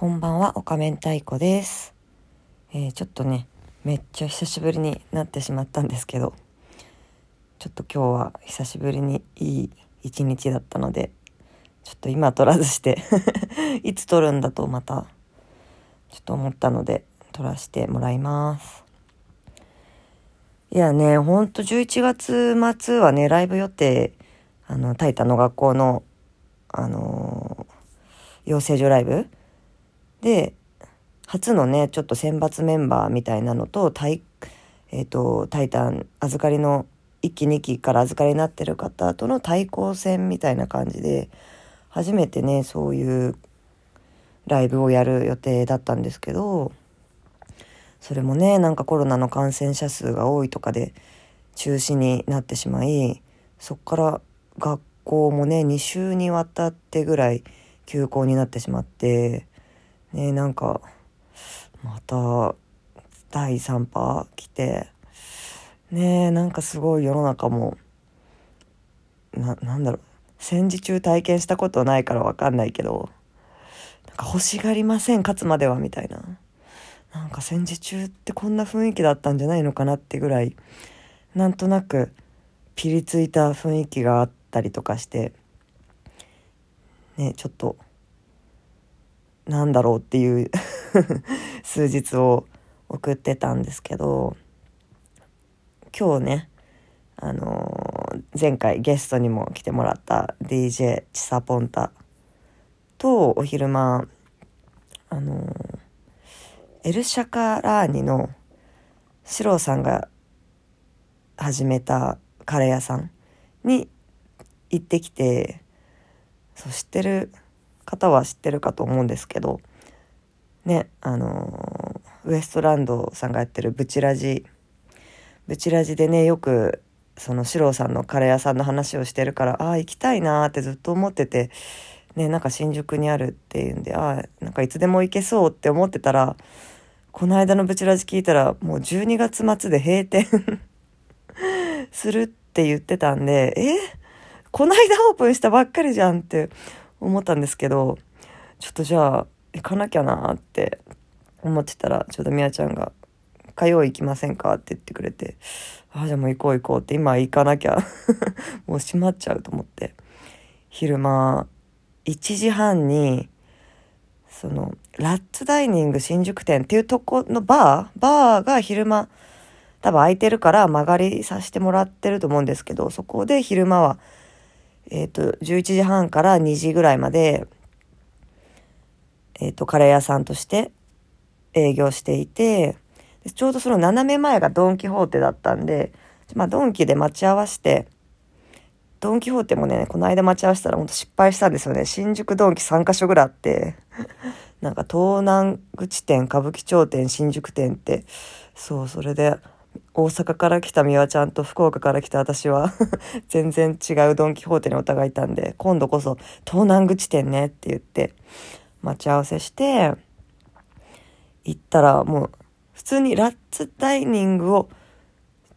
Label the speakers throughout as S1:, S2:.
S1: こんばんは、おかめんたいこです。えーちょっとね、めっちゃ久しぶりになってしまったんですけど、ちょっと今日は久しぶりにいい一日だったので、ちょっと今撮らずして、いつ撮るんだとまた、ちょっと思ったので、撮らせてもらいます。いやね、ほんと11月末はね、ライブ予定、あの、タイタの学校の、あのー養成所ライブで、初のね、ちょっと選抜メンバーみたいなのと、タイ、えっ、と、タイタン預かりの1期2期から預かりになってる方との対抗戦みたいな感じで、初めてね、そういうライブをやる予定だったんですけど、それもね、なんかコロナの感染者数が多いとかで中止になってしまい、そっから学校もね、2週にわたってぐらい休校になってしまって、ね、なんか、また第3波来て、ねなんかすごい世の中も、な、なんだろう、戦時中体験したことないからわかんないけど、なんか欲しがりません、勝つまでは、みたいな。なんか戦時中ってこんな雰囲気だったんじゃないのかなってぐらい、なんとなくピリついた雰囲気があったりとかして、ね、ちょっと、なんだろうっていう 数日を送ってたんですけど、今日ね、あのー前回ゲストにも来てもらった DJ チサポンタとお昼間、あのーエルシャカラーニのシローさんが始めたカレー屋さんに行ってきて、そう知ってる方は知ってるかと思うんですけど、ね、あのーウエストランドさんがやってるブチラジ、ブチラジでね、よくそのシローさんのカレー屋さんの話をしてるから、ああ、行きたいなーってずっと思ってて、ね、なんか新宿にあるっていうんで、ああ、んかいつでも行けそうって思ってたら、この間のブチラジ聞いたら、もう12月末で閉店 するって言ってたんで、えこの間オープンしたばっかりじゃんって思ったんですけど、ちょっとじゃあ行かなきゃなって思ってたら、ちょうどみやちゃんが、火曜行きませんか？って言ってくれて、ああ、じゃあもう行こう行こうって、今行かなきゃ もう閉まっちゃうと思って、昼間、1時半に、その、ラッツダイニング新宿店っていうとこのバーバーが昼間、多分空いてるから曲がりさせてもらってると思うんですけど、そこで昼間は、えっ、と、11時半から2時ぐらいまで、えっ、と、カレー屋さんとして営業していて、ちょうどその斜め前がドン・キホーテだったんで、まあ、ドンキで待ち合わせて、ドン・キホーテもね、この間待ち合わせたら本当失敗したんですよね。新宿ドンキ3カ所ぐらいあって、なんか東南口店、歌舞伎町店、新宿店って、そう、それで、大阪から来た美和ちゃんと福岡から来た私は 全然違うドン・キホーテにお互いいたんで、今度こそ東南口店ねって言って、待ち合わせして、行ったらもう、普通にラッツダイニングを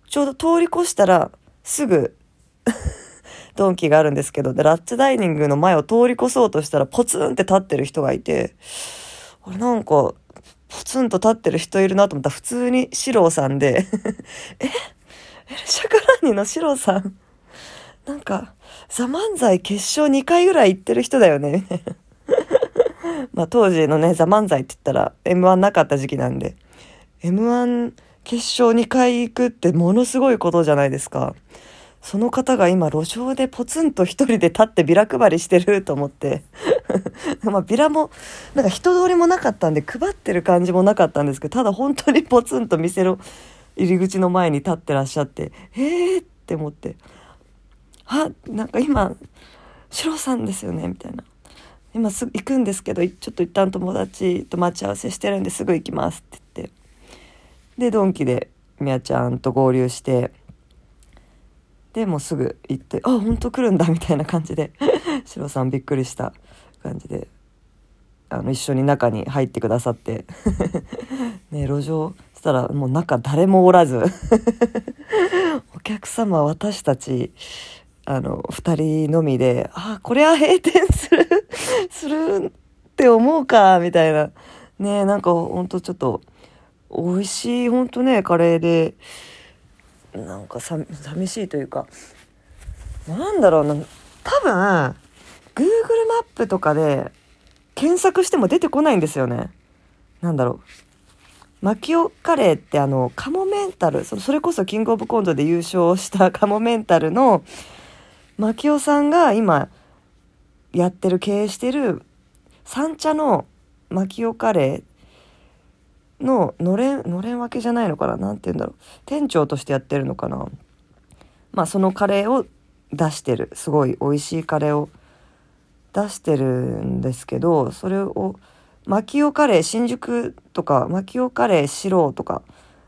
S1: ちょうど通り越したらすぐ ドンキがあるんですけど、で、ラッツダイニングの前を通り越そうとしたらポツンって立ってる人がいて、あれなんか、ポツンと立ってる人いるなと思ったら普通にシローさんで、え？エルシャカラーニのシローさん、なんか、ザ・漫才決勝2回ぐらい行ってる人だよね、まあ当時のね、ザ・漫才って言ったら M1 なかった時期なんで、M1 決勝2回行くってものすごいことじゃないですか。その方が今路上でポツンと一人で立ってビラ配りしてると思って。まあビラも、なんか人通りもなかったんで配ってる感じもなかったんですけど、ただ本当にポツンと店の入り口の前に立ってらっしゃって、えーって思って。あ、なんか今、シロさんですよねみたいな。今すぐ行くんですけど、ちょっと一旦友達と待ち合わせしてるんですぐ行きますって言って。で、ドンキでみやちゃんと合流して、で、もうすぐ行って、あ、本当来るんだみたいな感じで、シロさんびっくりした感じで、あの、一緒に中に入ってくださって、ね、路上、したらもう中誰もおらず、お客様私たち、あの、二人のみで、あ、これは閉店する、するって思うかみたいな。ねなんかほんとちょっと、美味しい、ほんとね、カレーで、なんかさ、寂しいというか、なんだろうな、多分、Google マップとかで検索しても出てこないんですよね。なんだろう。マキオカレーってあの、カモメンタル、そそれこそキングオブコントで優勝したカモメンタルの、マキオさんが今やってる、経営してる三茶のマキオカレーののれん、のれん分けじゃないのかな？なんて言うんだろう。店長としてやってるのかな？まあそのカレーを出してる。すごい美味しいカレーを出してるんですけど、それを、マキオカレー新宿とか、マキオカレー白とか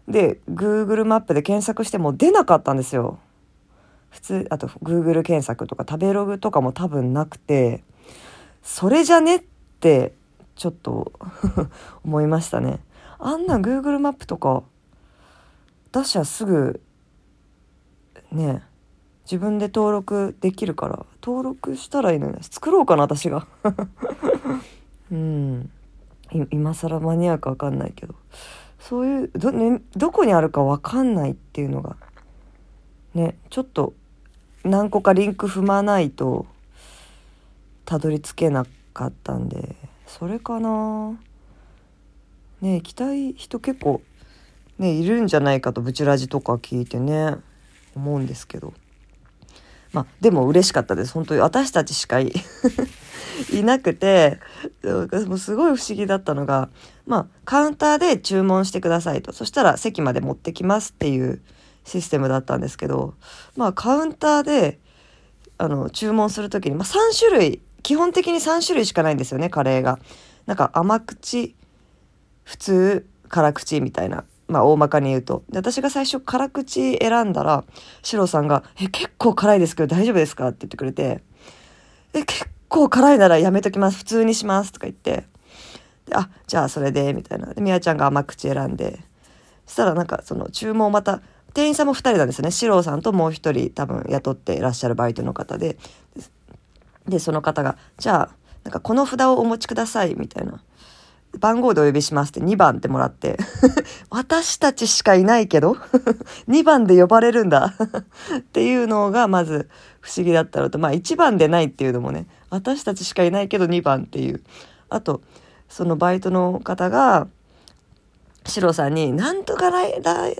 S1: で、Google マップで検索しても出なかったんですよ。普通、あと Google 検索とか食べログとかも多分なくて、それじゃねってちょっと思いましたね。あんな Google マップとか出しゃすぐね自分で登録できるから登録したらいいのに作ろうかな私が。うん。今更間に合うか分かんないけど。そういうど,、ね、どこにあるか分かんないっていうのがねちょっと何個かリンク踏まないとたどり着けなかったんでそれかな。ね行きたい人結構ねいるんじゃないかとブチラジとか聞いてね思うんですけどまあ、でも嬉しかったです。本当に私たちしかい いなくて、もすごい不思議だったのが、まあ、カウンターで注文してくださいと。そしたら席まで持ってきますっていうシステムだったんですけど、まあ、カウンターで、あの、注文するときに、まあ、3種類、基本的に3種類しかないんですよね、カレーが。なんか甘口、普通、辛口みたいなまあ大まかに言うと。で、私が最初辛口選んだら、シロさんが、え、結構辛いですけど大丈夫ですか？って言ってくれて、え、結構辛いならやめときます。普通にします。とか言って。で、あ、じゃあそれで、みたいな。で、みやちゃんが甘口選んで。そしたらなんかその注文また、店員さんも2人なんですね。シロさんともう1人多分雇っていらっしゃるバイトの方で。で、その方が、じゃあ、なんかこの札をお持ちください、みたいな。番号でお呼びしますって2番ってもらって。私たちしかいないけど 2番で呼ばれるんだ。っていうのがまず不思議だったのと、まあ1番でないっていうのもね、私たちしかいないけど2番っていう。あと、そのバイトの方が、シロさんに、なんとかライ、ライ、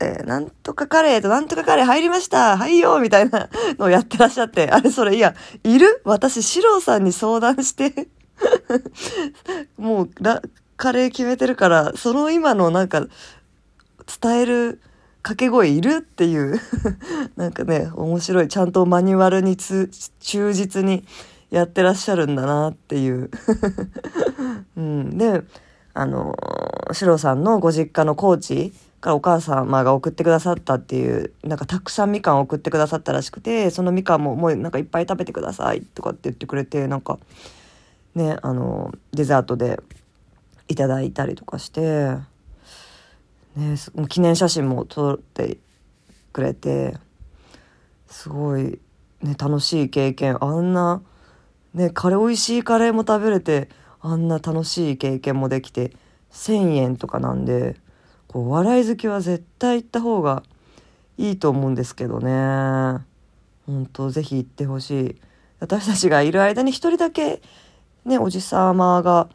S1: えー、なんとかカレーとなんとかカレー入りましたはいよみたいなのをやってらっしゃって、あれそれ、いや、いる？私、シロさんに相談して。もうラ、カレー決めてるから、その今のなんか、伝える掛け声いるっていう なんかね、面白い。ちゃんとマニュアルに忠実にやってらっしゃるんだなっていう うん。で、あの、シロさんのご実家の高知からお母様が送ってくださったっていう、なんかたくさんみかん送ってくださったらしくて、そのみかんももうなんかいっぱい食べてくださいとかって言ってくれて、なんか、ねあのデザートでいただいたりとかしてね記念写真も撮ってくれてすごいね楽しい経験。あんなねカレー美味しいカレーも食べれてあんな楽しい経験もできて1,000円とかなんでこう笑い好きは絶対行った方がいいと思うんですけどね。本当ぜひ行ってほしい。私たちがいる間に一人だけね、おじさまが、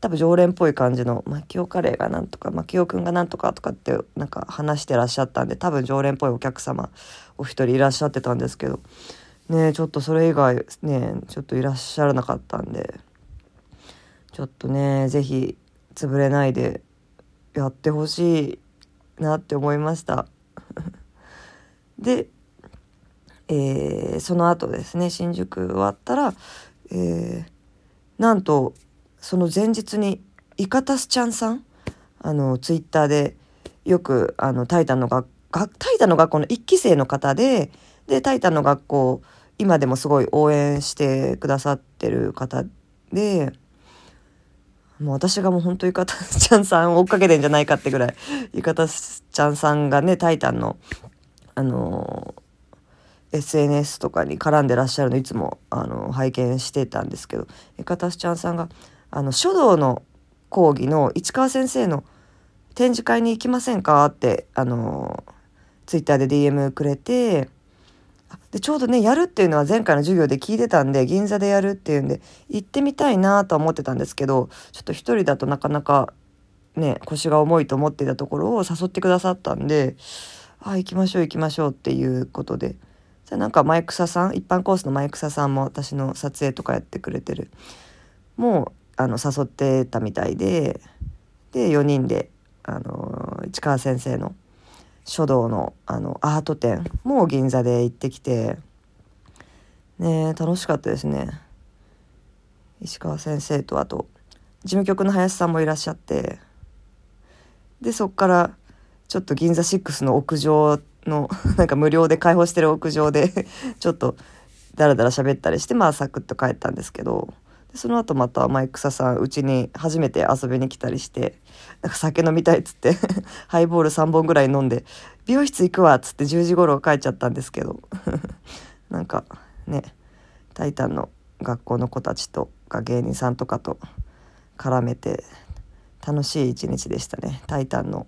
S1: 多分常連っぽい感じの、マキオカレーがなんとか、マキオくんがなんとかとかってなんか話してらっしゃったんで、多分常連っぽいお客様、お一人いらっしゃってたんですけど、ね、ちょっとそれ以外、ね、ちょっといらっしゃらなかったんで、ちょっとね、是非潰れないでやってほしいなって思いました。で、えー、その後ですね、新宿終わったら、えー、なんとその前日にイカタスちゃんさんあのツイッターでよくあのタイタンの学タイタンの学校の1期生の方ででタイタンの学校今でもすごい応援してくださってる方でもう私がもう本当イカタスちゃんさん追っかけてんじゃないかってぐらいイカタスちゃんさんがねタイタンのあの SNS とかに絡んでらっしゃるのいつもあの拝見してたんですけどかたすちゃんさんがあの書道の講義の市川先生の展示会に行きませんか？ってあのツイッターで DM くれてでちょうどねやるっていうのは前回の授業で聞いてたんで銀座でやるっていうんで行ってみたいなとは思ってたんですけどちょっと一人だとなかなかね腰が重いと思っていたところを誘ってくださったんであ行きましょう行きましょうっていうことでじゃあなんか前草さん一般コースの前草さんも私の撮影とかやってくれてる。もうあの誘ってたみたいでで4人であの市川先生の書道のあのアート展も銀座で行ってきてね楽しかったですね。石川先生とあと事務局の林さんもいらっしゃってでそっからちょっと銀座6の屋上の なんか無料で開放してる屋上で ちょっとダラダラ喋ったりしてまあサクッと帰ったんですけどその後またマイクサさんうちに初めて遊びに来たりしてなんか酒飲みたいっつって ハイボール3本ぐらい飲んで美容室行くわっつって10時頃帰っちゃったんですけどなんかね「タイタン」の学校の子たちとか芸人さんとかと絡めて楽しい一日でしたね「タイタン」の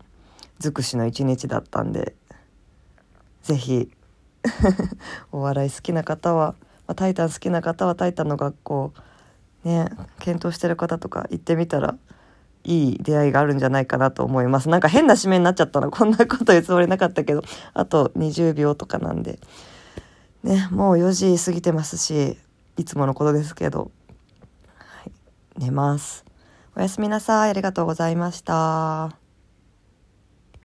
S1: 尽くしの一日だったんで是非 お笑い好きな方は、まあ、タイタン好きな方は「タイタン」の学校ね検討してる方とか行ってみたらいい出会いがあるんじゃないかなと思います。なんか変な締めになっちゃったな。こんなこと言うつもりなかったけど。あと20秒とかなんで。ねもう4時過ぎてますしいつものことですけど、はい、寝ます。おやすみなさい。ありがとうございました。